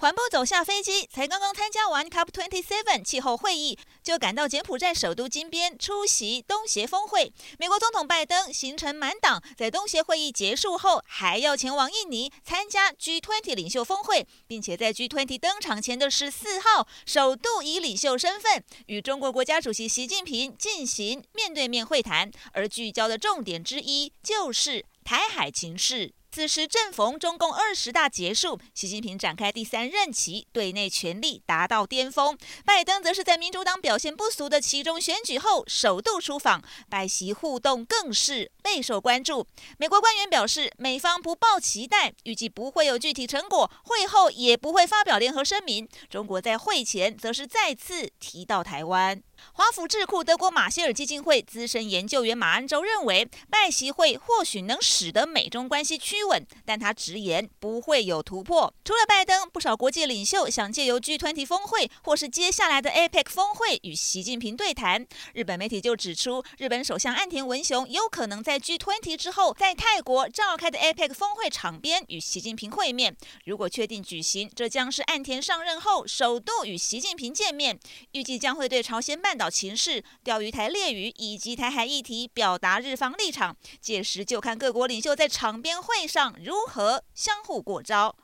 缓步走下飞机，才刚刚参加完 COP27 气候会议，就赶到柬埔寨首都金边出席东协峰会。美国总统拜登行程满档，在东协会议结束后，还要前往印尼参加 G20 领袖峰会，并且在 G20 登场前的十四号，首度以领袖身份与中国国家主席习近平进行面对面会谈，而聚焦的重点之一就是台海情势。此时正逢中共二十大结束，习近平展开第三任期，对内权力达到巅峰。拜登则是在民主党表现不俗的其中选举后首度出访，拜习互动更是备受关注。美国官员表示，美方不抱期待，预计不会有具体成果，会后也不会发表联合声明。中国在会前则是再次提到台湾。华府智库德国马歇尔基金会资深研究员马安洲认为，拜习会或许能使得美中关系趋稳，但他直言不会有突破。除了拜登，不少国际领袖想借由 G20 峰会或是接下来的 APEC 峰会与习近平对谈。日本媒体就指出，日本首相岸田文雄有可能在 G20 之后，在泰国召开的 APEC 峰会场边与习近平会面。如果确定举行，这将是岸田上任后首度与习近平见面，预计将会对朝鲜半。半岛情势、钓鱼台列屿以及台海议题表达日方立场，届时就看各国领袖在场边会上如何相互过招。